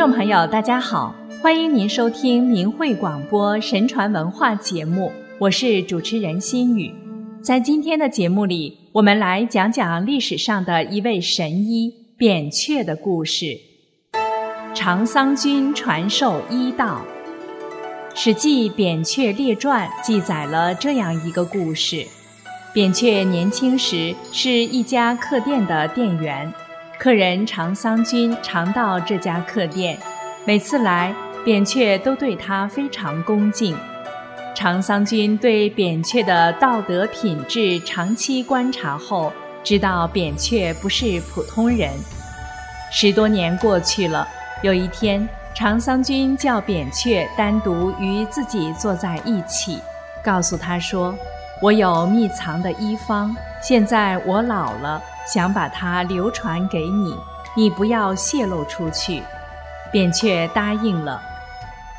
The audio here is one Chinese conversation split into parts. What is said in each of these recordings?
众朋友，大家好，欢迎您收听明慧广播神传文化节目，我是主持人心雨。在今天的节目里，我们来讲讲历史上的一位神医扁鹊的故事。长桑君传授医道，《史记·扁鹊列传》记载了这样一个故事：扁鹊年轻时是一家客店的店员。客人长桑君常到这家客店，每次来，扁鹊都对他非常恭敬。长桑君对扁鹊的道德品质长期观察后，知道扁鹊不是普通人。十多年过去了，有一天，长桑君叫扁鹊单独与自己坐在一起，告诉他说：“我有秘藏的医方，现在我老了。”想把它流传给你，你不要泄露出去。扁鹊答应了。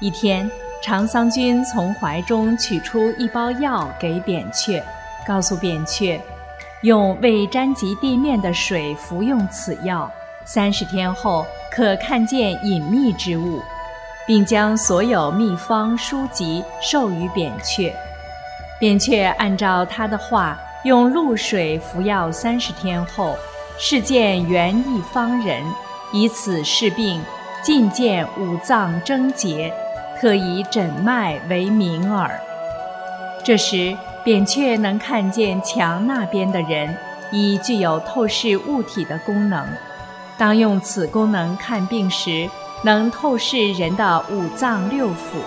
一天，长桑君从怀中取出一包药给扁鹊，告诉扁鹊，用未沾及地面的水服用此药，三十天后可看见隐秘之物，并将所有秘方书籍授予扁鹊。扁鹊按照他的话。用露水服药三十天后，事见元一方人，以此治病，尽见五脏症结，特以诊脉为名耳。这时，扁鹊能看见墙那边的人，已具有透视物体的功能。当用此功能看病时，能透视人的五脏六腑，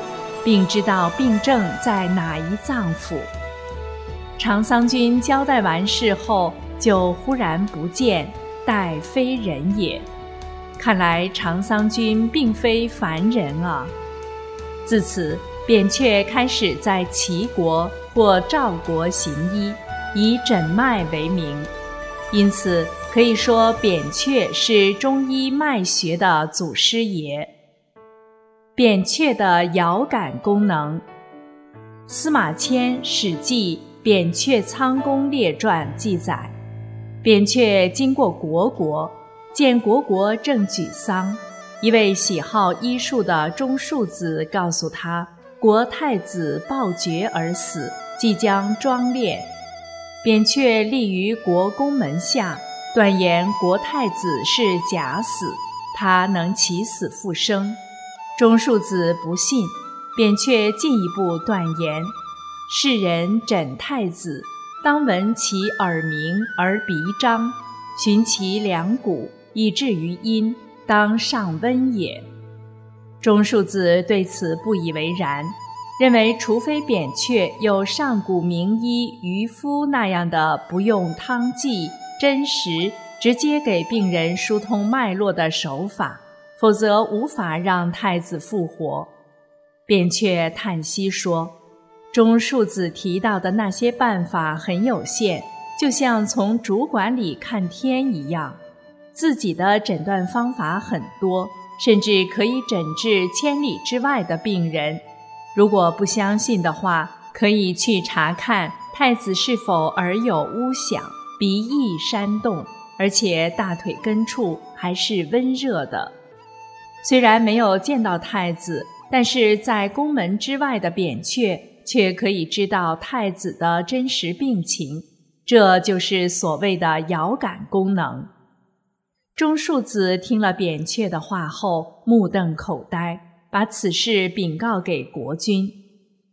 并知道病症在哪一脏腑。长桑君交代完事后，就忽然不见，待非人也。看来长桑君并非凡人啊。自此，扁鹊开始在齐国或赵国行医，以诊脉为名，因此可以说扁鹊是中医脉学的祖师爷。扁鹊的遥感功能，司马迁《史记》。《扁鹊仓公列传》记载，扁鹊经过虢国，见虢国正举丧，一位喜好医术的中庶子告诉他，国太子暴绝而死，即将庄殓。扁鹊立于国宫门下，断言国太子是假死，他能起死复生。中庶子不信，扁鹊进一步断言。世人诊太子，当闻其耳鸣而鼻张，寻其两骨，以至于阴，当上温也。钟庶子对此不以为然，认为除非扁鹊有上古名医渔夫那样的不用汤剂、针石，直接给病人疏通脉络的手法，否则无法让太子复活。扁鹊叹息说。钟庶子提到的那些办法很有限，就像从主管里看天一样。自己的诊断方法很多，甚至可以诊治千里之外的病人。如果不相信的话，可以去查看太子是否耳有呜响、鼻翼扇动，而且大腿根处还是温热的。虽然没有见到太子，但是在宫门之外的扁鹊。却可以知道太子的真实病情，这就是所谓的遥感功能。钟庶子听了扁鹊的话后，目瞪口呆，把此事禀告给国君。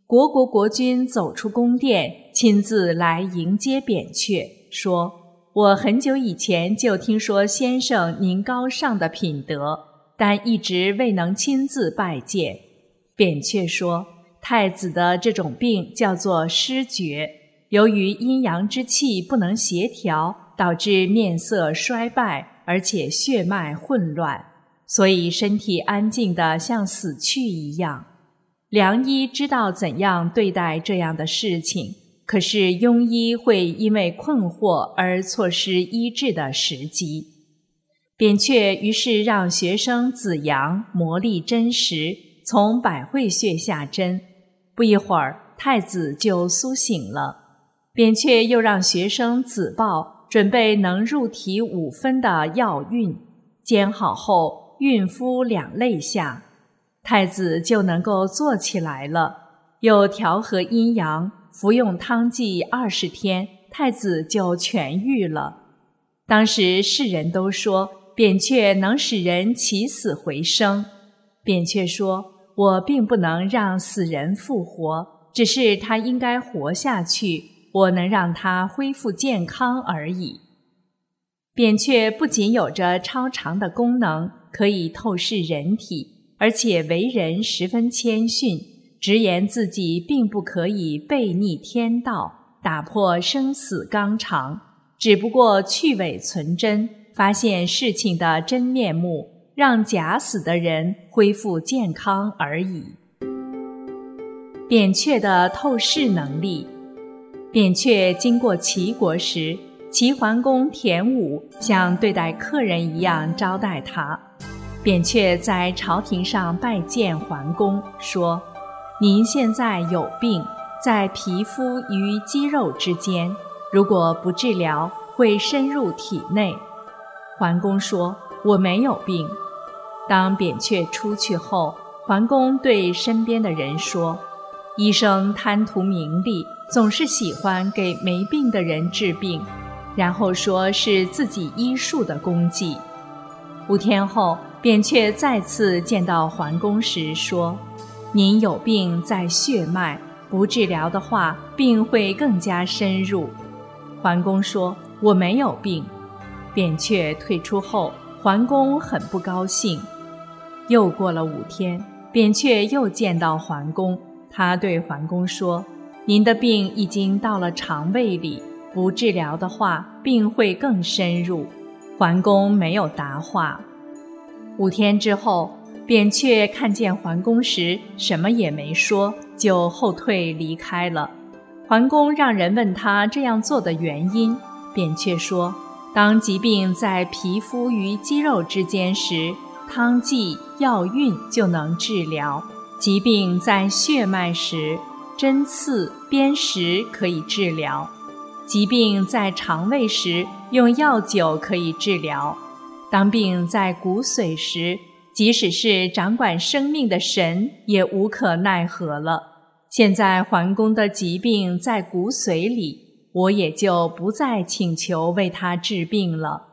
国国国君走出宫殿，亲自来迎接扁鹊，说：“我很久以前就听说先生您高尚的品德，但一直未能亲自拜见。”扁鹊说。太子的这种病叫做失觉，由于阴阳之气不能协调，导致面色衰败，而且血脉混乱，所以身体安静的像死去一样。良医知道怎样对待这样的事情，可是庸医会因为困惑而错失医治的时机。扁鹊于是让学生子阳磨砺针石，从百会穴下针。不一会儿，太子就苏醒了。扁鹊又让学生子豹准备能入体五分的药运，煎好后孕敷两肋下，太子就能够坐起来了。又调和阴阳，服用汤剂二十天，太子就痊愈了。当时世人都说扁鹊能使人起死回生。扁鹊说：“我并不能让死人复活，只是他应该活下去，我能让他恢复健康而已。”扁鹊不仅有着超常的功能，可以透视人体，而且为人十分谦逊，直言自己并不可以背逆天道，打破生死纲常，只不过去伪存真，发现事情的真面目，让假死的人恢复健康而已。扁鹊的透视能力，扁鹊经过齐国时。齐桓公田武像对待客人一样招待他，扁鹊在朝廷上拜见桓公，说：“您现在有病，在皮肤与肌肉之间，如果不治疗，会深入体内。”桓公说：“我没有病。”当扁鹊出去后，桓公对身边的人说：“医生贪图名利，总是喜欢给没病的人治病。”然后说是自己医术的功绩。五天后，扁鹊再次见到桓公时说：“您有病在血脉，不治疗的话，病会更加深入。”桓公说：“我没有病。”扁鹊退出后，桓公很不高兴。又过了五天，扁鹊又见到桓公，他对桓公说：“您的病已经到了肠胃里。”不治疗的话，病会更深入。桓公没有答话。五天之后，扁鹊看见桓公时，什么也没说，就后退离开了。桓公让人问他这样做的原因，扁鹊说：“当疾病在皮肤与肌肉之间时，汤剂药运就能治疗；疾病在血脉时，针刺砭石可以治疗。”疾病在肠胃时，用药酒可以治疗；当病在骨髓时，即使是掌管生命的神也无可奈何了。现在桓公的疾病在骨髓里，我也就不再请求为他治病了。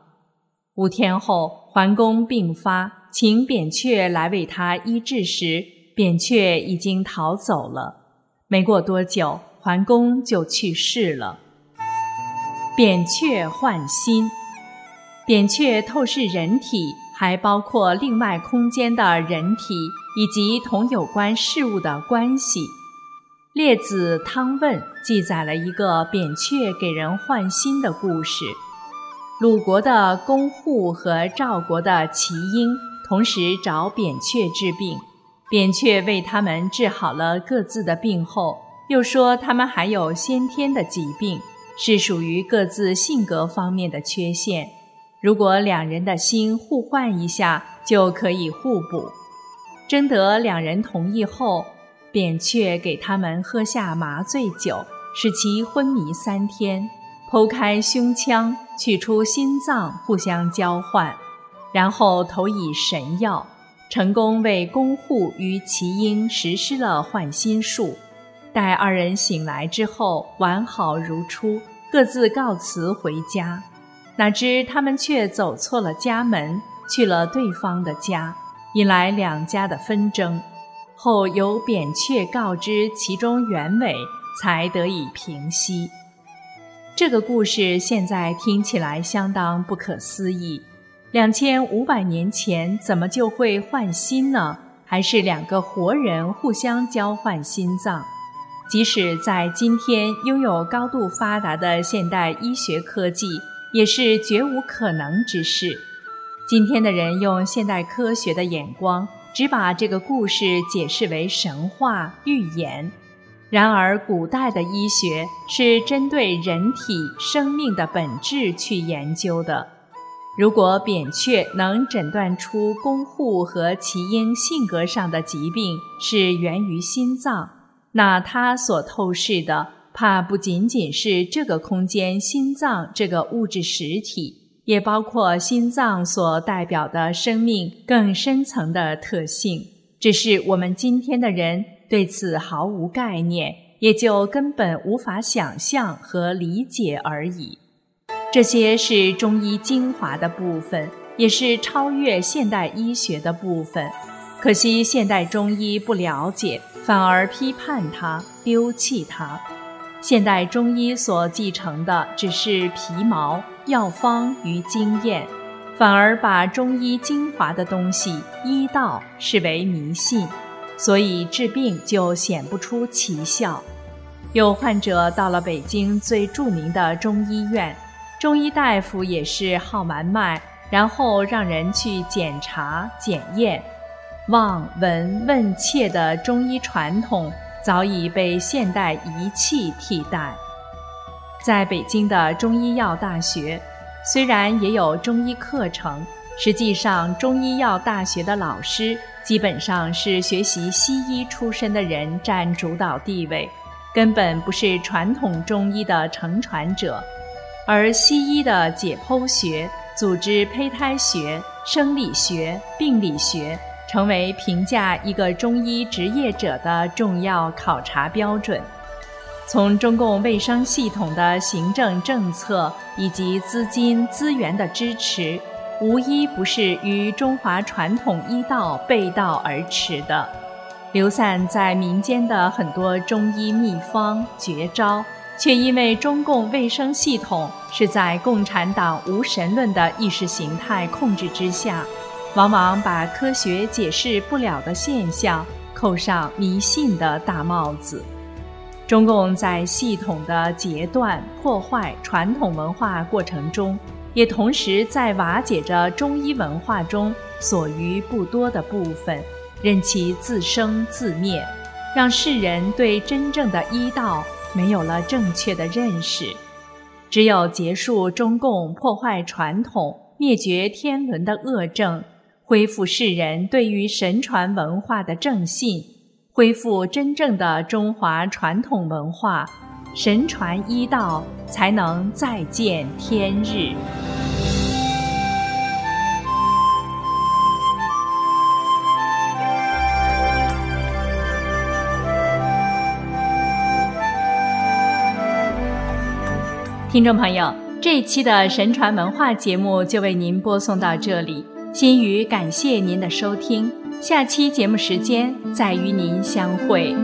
五天后，桓公病发，请扁鹊来为他医治时，扁鹊已经逃走了。没过多久，桓公就去世了。扁鹊换心，扁鹊透视人体，还包括另外空间的人体以及同有关事物的关系。列子《汤问》记载了一个扁鹊给人换心的故事。鲁国的公户和赵国的齐婴同时找扁鹊治病，扁鹊为他们治好了各自的病后，又说他们还有先天的疾病。是属于各自性格方面的缺陷，如果两人的心互换一下，就可以互补。征得两人同意后，扁鹊给他们喝下麻醉酒，使其昏迷三天，剖开胸腔，取出心脏，互相交换，然后投以神药，成功为公户与齐婴实施了换心术。待二人醒来之后，完好如初，各自告辞回家。哪知他们却走错了家门，去了对方的家，引来两家的纷争。后由扁鹊告知其中原委，才得以平息。这个故事现在听起来相当不可思议：两千五百年前怎么就会换心呢？还是两个活人互相交换心脏？即使在今天拥有高度发达的现代医学科技，也是绝无可能之事。今天的人用现代科学的眼光，只把这个故事解释为神话寓言。然而，古代的医学是针对人体生命的本质去研究的。如果扁鹊能诊断出公户和齐婴性格上的疾病是源于心脏，那他所透视的，怕不仅仅是这个空间心脏这个物质实体，也包括心脏所代表的生命更深层的特性，只是我们今天的人对此毫无概念，也就根本无法想象和理解而已。这些是中医精华的部分，也是超越现代医学的部分。可惜现代中医不了解，反而批判它、丢弃它。现代中医所继承的只是皮毛、药方与经验，反而把中医精华的东西医道视为迷信，所以治病就显不出奇效。有患者到了北京最著名的中医院。中医大夫也是号完脉，然后让人去检查检验。望闻问切的中医传统早已被现代仪器替代。在北京的中医药大学，虽然也有中医课程，实际上中医药大学的老师基本上是学习西医出身的人占主导地位，根本不是传统中医的承传者。而西医的解剖学、组织胚胎学、生理学、病理学，成为评价一个中医职业者的重要考察标准。从中共卫生系统的行政政策以及资金资源的支持，无一不是与中华传统医道背道而驰的。流散在民间的很多中医秘方绝招。却因为中共卫生系统是在共产党无神论的意识形态控制之下，往往把科学解释不了的现象扣上迷信的大帽子。中共在系统的截断、破坏传统文化过程中，也同时在瓦解着中医文化中所余不多的部分，任其自生自灭，让世人对真正的医道。没有了正确的认识，只有结束中共破坏传统、灭绝天伦的恶政，恢复世人对于神传文化的正信，恢复真正的中华传统文化，神传医道才能再见天日。听众朋友，这一期的神传文化节目就为您播送到这里，心语感谢您的收听，下期节目时间再与您相会。